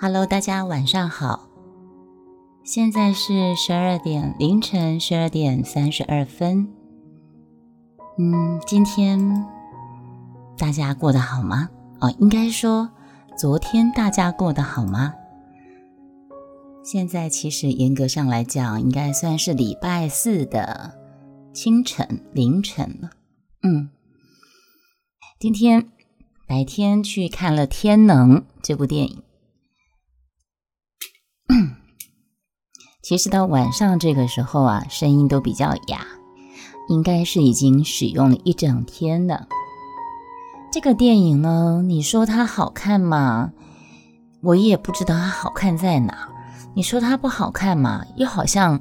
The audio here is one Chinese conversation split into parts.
Hello，大家晚上好。现在是十二点，凌晨十二点三十二分。嗯，今天大家过得好吗？哦，应该说昨天大家过得好吗？现在其实严格上来讲，应该算是礼拜四的清晨凌晨了。嗯，今天白天去看了《天能》这部电影。其实到晚上这个时候啊，声音都比较哑，应该是已经使用了一整天了。这个电影呢，你说它好看吗？我也不知道它好看在哪。你说它不好看嘛，又好像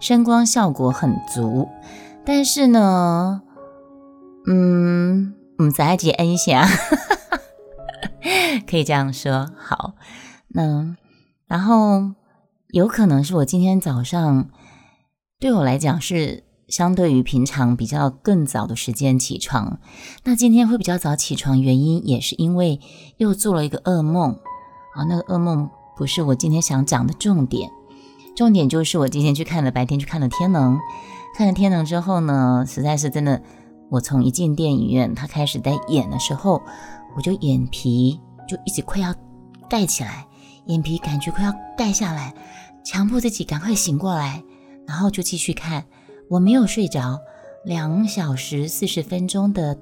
声光效果很足。但是呢，嗯，嗯，再解恩一下，可以这样说。好，那然后。有可能是我今天早上对我来讲是相对于平常比较更早的时间起床。那今天会比较早起床，原因也是因为又做了一个噩梦啊。那个噩梦不是我今天想讲的重点，重点就是我今天去看了白天去看了《天能》，看了《天能》之后呢，实在是真的，我从一进电影院，他开始在演的时候，我就眼皮就一直快要盖起来。眼皮感觉快要盖下来，强迫自己赶快醒过来，然后就继续看。我没有睡着，两小时四十分钟的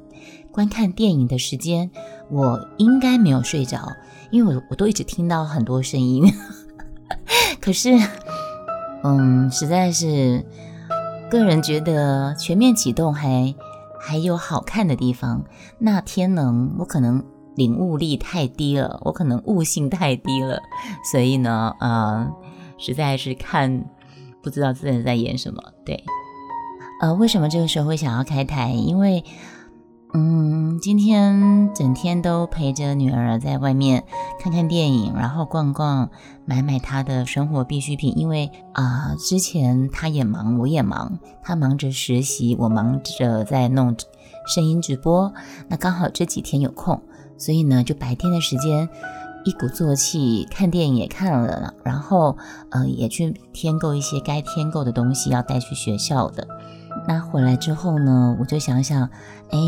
观看电影的时间，我应该没有睡着，因为我我都一直听到很多声音。可是，嗯，实在是个人觉得全面启动还还有好看的地方。那天能，我可能。领悟力太低了，我可能悟性太低了，所以呢，呃，实在是看不知道自己在演什么。对，呃，为什么这个时候会想要开台？因为，嗯，今天整天都陪着女儿在外面看看电影，然后逛逛，买买她的生活必需品。因为啊，之前她也忙，我也忙，她忙着实习，我忙着在弄声音直播。那刚好这几天有空。所以呢，就白天的时间一鼓作气看电影也看了，然后呃也去添购一些该添购的东西要带去学校的。那回来之后呢，我就想想，哎，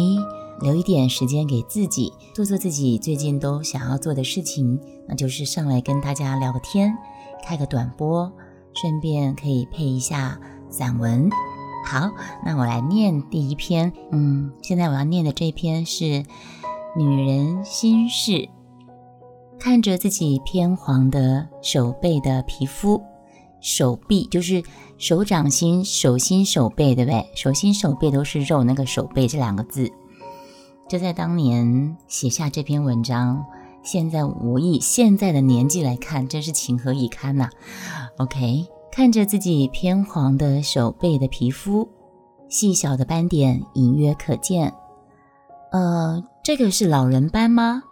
留一点时间给自己，做做自己最近都想要做的事情，那就是上来跟大家聊个天，开个短播，顺便可以配一下散文。好，那我来念第一篇。嗯，现在我要念的这篇是。女人心事，看着自己偏黄的手背的皮肤，手臂就是手掌心、手心、手背，对不对？手心、手背都是肉，那个手背这两个字，就在当年写下这篇文章。现在我以现在的年纪来看，真是情何以堪呐！OK，看着自己偏黄的手背的皮肤，细小的斑点隐约可见。呃，这个是老人斑吗？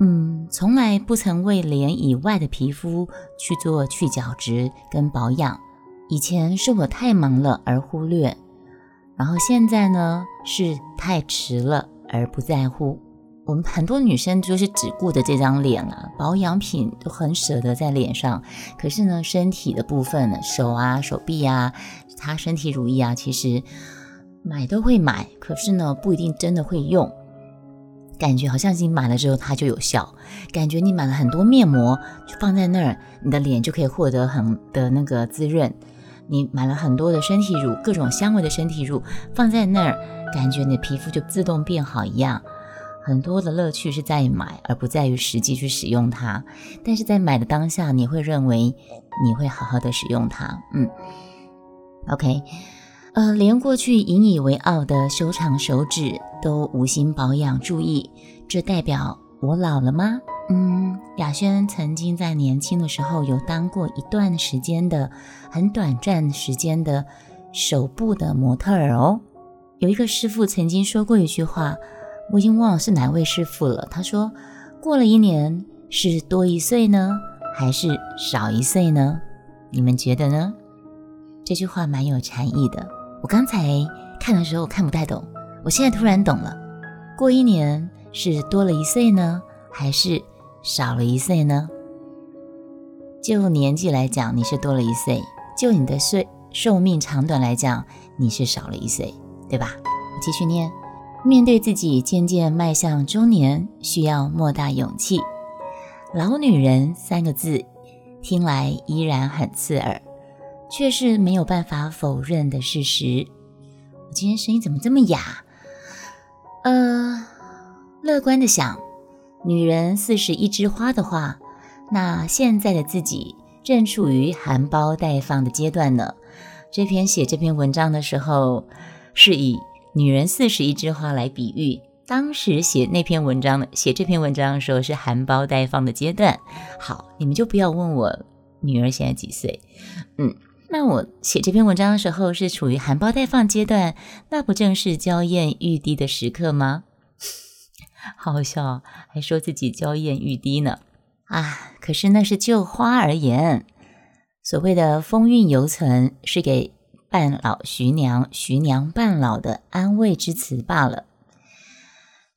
嗯，从来不曾为脸以外的皮肤去做去角质跟保养。以前是我太忙了而忽略，然后现在呢是太迟了而不在乎。我们很多女生就是只顾着这张脸啊，保养品都很舍得在脸上，可是呢，身体的部分呢，手啊、手臂啊，擦身体乳液啊，其实。买都会买，可是呢，不一定真的会用。感觉好像你买了之后它就有效，感觉你买了很多面膜就放在那儿，你的脸就可以获得很的那个滋润。你买了很多的身体乳，各种香味的身体乳放在那儿，感觉你的皮肤就自动变好一样。很多的乐趣是在买，而不在于实际去使用它。但是在买的当下，你会认为你会好好的使用它。嗯，OK。呃，连过去引以为傲的修长手指都无心保养注意，这代表我老了吗？嗯，雅轩曾经在年轻的时候有当过一段时间的很短暂时间的手部的模特儿哦。有一个师傅曾经说过一句话，我已经忘了是哪位师傅了。他说：“过了一年，是多一岁呢，还是少一岁呢？你们觉得呢？”这句话蛮有禅意的。我刚才看的时候看不太懂，我现在突然懂了。过一年是多了一岁呢，还是少了一岁呢？就年纪来讲，你是多了一岁；就你的岁寿命长短来讲，你是少了一岁，对吧？继续念：面对自己渐渐迈向中年，需要莫大勇气。老女人三个字，听来依然很刺耳，却是没有办法否认的事实。我今天声音怎么这么哑？呃，乐观的想，女人四十一枝花的话，那现在的自己正处于含苞待放的阶段呢。这篇写这篇文章的时候，是以女人四十一枝花来比喻。当时写那篇文章的，写这篇文章的时候是含苞待放的阶段。好，你们就不要问我女儿现在几岁。嗯，那我写这篇文章的时候是处于含苞待放阶段，那不正是娇艳欲滴的时刻吗？好笑，还说自己娇艳欲滴呢。啊，可是那是就花而言，所谓的风韵犹存，是给半老徐娘、徐娘半老的安慰之词罢了。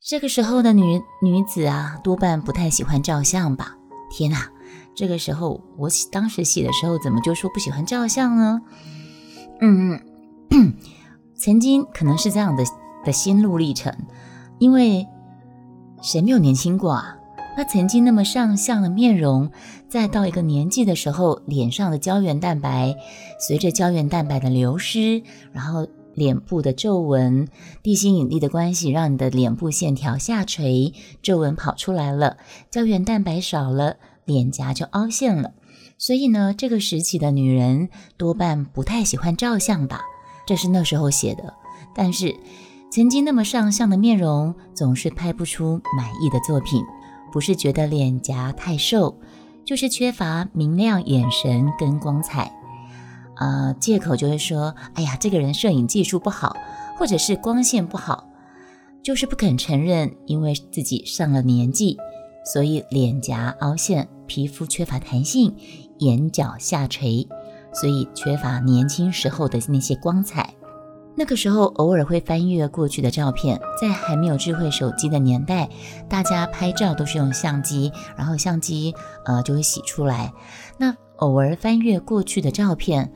这个时候的女女子啊，多半不太喜欢照相吧？天哪，这个时候我当时写的时候，怎么就说不喜欢照相呢？嗯，曾经可能是这样的的心路历程，因为谁没有年轻过啊？那曾经那么上相的面容，再到一个年纪的时候，脸上的胶原蛋白随着胶原蛋白的流失，然后。脸部的皱纹，地心引力的关系让你的脸部线条下垂，皱纹跑出来了，胶原蛋白少了，脸颊就凹陷了。所以呢，这个时期的女人多半不太喜欢照相吧？这是那时候写的。但是曾经那么上相的面容，总是拍不出满意的作品，不是觉得脸颊太瘦，就是缺乏明亮眼神跟光彩。呃，借口就会说，哎呀，这个人摄影技术不好，或者是光线不好，就是不肯承认，因为自己上了年纪，所以脸颊凹陷，皮肤缺乏弹性，眼角下垂，所以缺乏年轻时候的那些光彩。那个时候偶尔会翻阅过去的照片，在还没有智慧手机的年代，大家拍照都是用相机，然后相机呃就会洗出来。那偶尔翻阅过去的照片。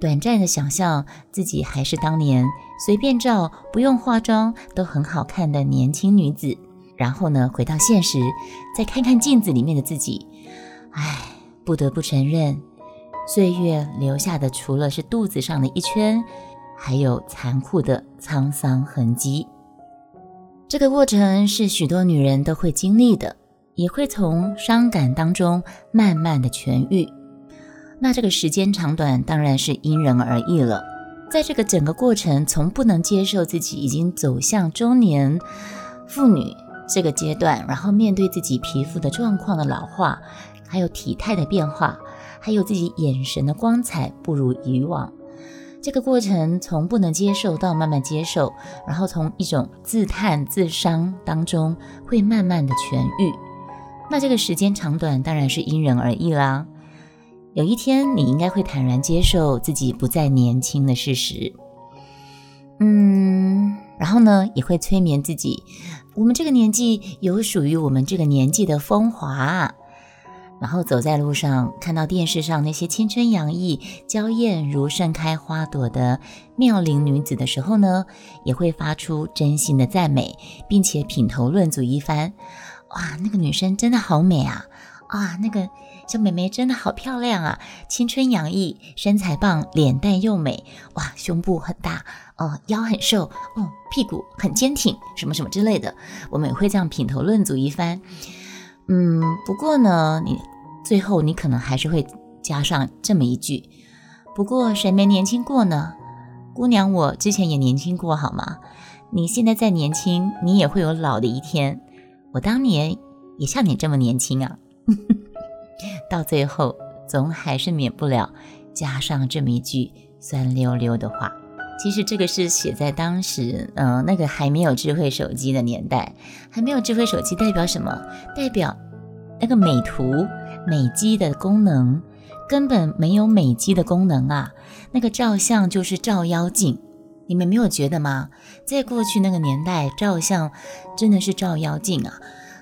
短暂的想象自己还是当年随便照不用化妆都很好看的年轻女子，然后呢，回到现实，再看看镜子里面的自己，唉，不得不承认，岁月留下的除了是肚子上的一圈，还有残酷的沧桑痕迹。这个过程是许多女人都会经历的，也会从伤感当中慢慢的痊愈。那这个时间长短当然是因人而异了。在这个整个过程，从不能接受自己已经走向中年妇女这个阶段，然后面对自己皮肤的状况的老化，还有体态的变化，还有自己眼神的光彩不如以往，这个过程从不能接受到慢慢接受，然后从一种自叹自伤当中会慢慢的痊愈。那这个时间长短当然是因人而异啦。有一天，你应该会坦然接受自己不再年轻的事实，嗯，然后呢，也会催眠自己，我们这个年纪有属于我们这个年纪的风华。然后走在路上，看到电视上那些青春洋溢、娇艳如盛开花朵的妙龄女子的时候呢，也会发出真心的赞美，并且品头论足一番。哇，那个女生真的好美啊！啊，那个。小美眉真的好漂亮啊，青春洋溢，身材棒，脸蛋又美，哇，胸部很大，哦，腰很瘦，哦，屁股很坚挺，什么什么之类的，我们也会这样品头论足一番。嗯，不过呢，你最后你可能还是会加上这么一句：不过谁没年轻过呢？姑娘，我之前也年轻过，好吗？你现在再年轻，你也会有老的一天。我当年也像你这么年轻啊。到最后，总还是免不了加上这么一句酸溜溜的话。其实这个是写在当时，嗯，那个还没有智慧手机的年代。还没有智慧手机代表什么？代表那个美图、美肌的功能根本没有美肌的功能啊！那个照相就是照妖镜，你们没有觉得吗？在过去那个年代，照相真的是照妖镜啊！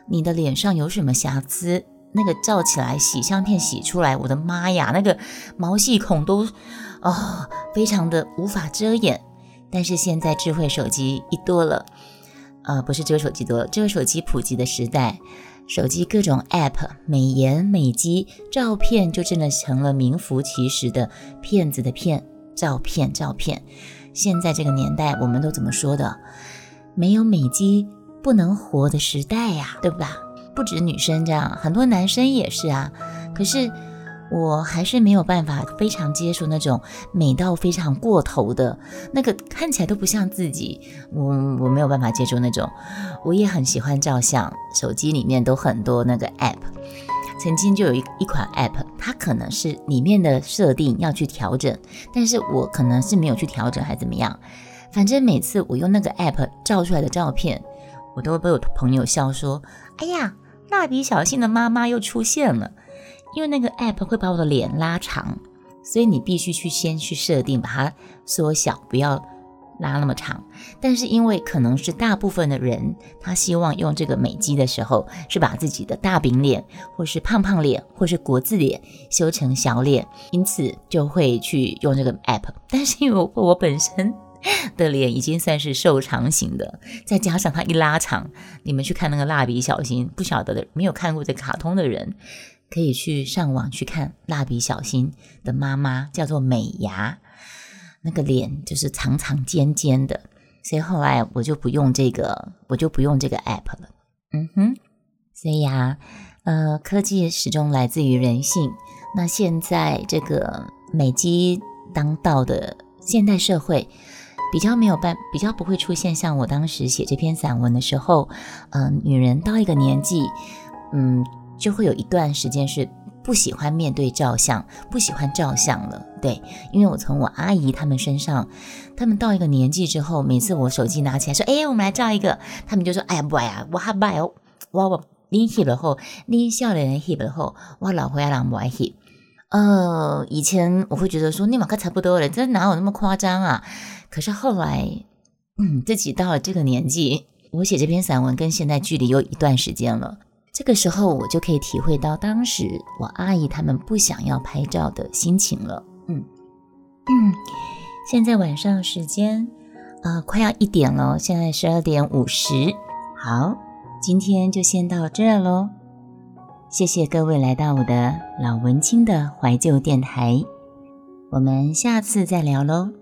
你的脸上有什么瑕疵？那个照起来洗相片洗出来，我的妈呀，那个毛细孔都哦，非常的无法遮掩。但是现在智慧手机一多了，呃，不是智慧手机多了，智慧手机普及的时代，手机各种 App 美颜美肌照片就真的成了名副其实的骗子的骗照片照片。现在这个年代，我们都怎么说的？没有美肌不能活的时代呀，对吧？不止女生这样，很多男生也是啊。可是我还是没有办法非常接受那种美到非常过头的那个，看起来都不像自己。我我没有办法接受那种。我也很喜欢照相，手机里面都很多那个 app。曾经就有一一款 app，它可能是里面的设定要去调整，但是我可能是没有去调整，还怎么样？反正每次我用那个 app 照出来的照片，我都会被我朋友笑说：“哎呀，蜡笔小新的妈妈又出现了。”因为那个 app 会把我的脸拉长，所以你必须去先去设定，把它缩小，不要。拉那么长，但是因为可能是大部分的人，他希望用这个美肌的时候，是把自己的大饼脸，或是胖胖脸，或是国字脸修成小脸，因此就会去用这个 app。但是因为我我本身 的脸已经算是瘦长型的，再加上它一拉长，你们去看那个蜡笔小新，不晓得的没有看过这卡通的人，可以去上网去看蜡笔小新的妈妈叫做美伢。那个脸就是长长尖尖的，所以后来我就不用这个，我就不用这个 app 了。嗯哼，所以呀，呃，科技始终来自于人性。那现在这个美肌当道的现代社会，比较没有办，比较不会出现像我当时写这篇散文的时候，嗯，女人到一个年纪，嗯，就会有一段时间是。不喜欢面对照相，不喜欢照相了。对，因为我从我阿姨他们身上，他们到一个年纪之后，每次我手机拿起来说：“哎，我们来照一个。”他们就说：“哎呀，不呀，我还不爱哦，我我你 hip 了后，你笑脸人 hip 了后，我老回来人不爱 hip。”呃，以前我会觉得说你马克差不多了，这哪有那么夸张啊？可是后来，嗯，自己到了这个年纪，我写这篇散文跟现在距离有一段时间了。这个时候，我就可以体会到当时我阿姨他们不想要拍照的心情了。嗯嗯，现在晚上时间啊，快要一点了，现在十二点五十。好，今天就先到这喽。谢谢各位来到我的老文青的怀旧电台，我们下次再聊喽。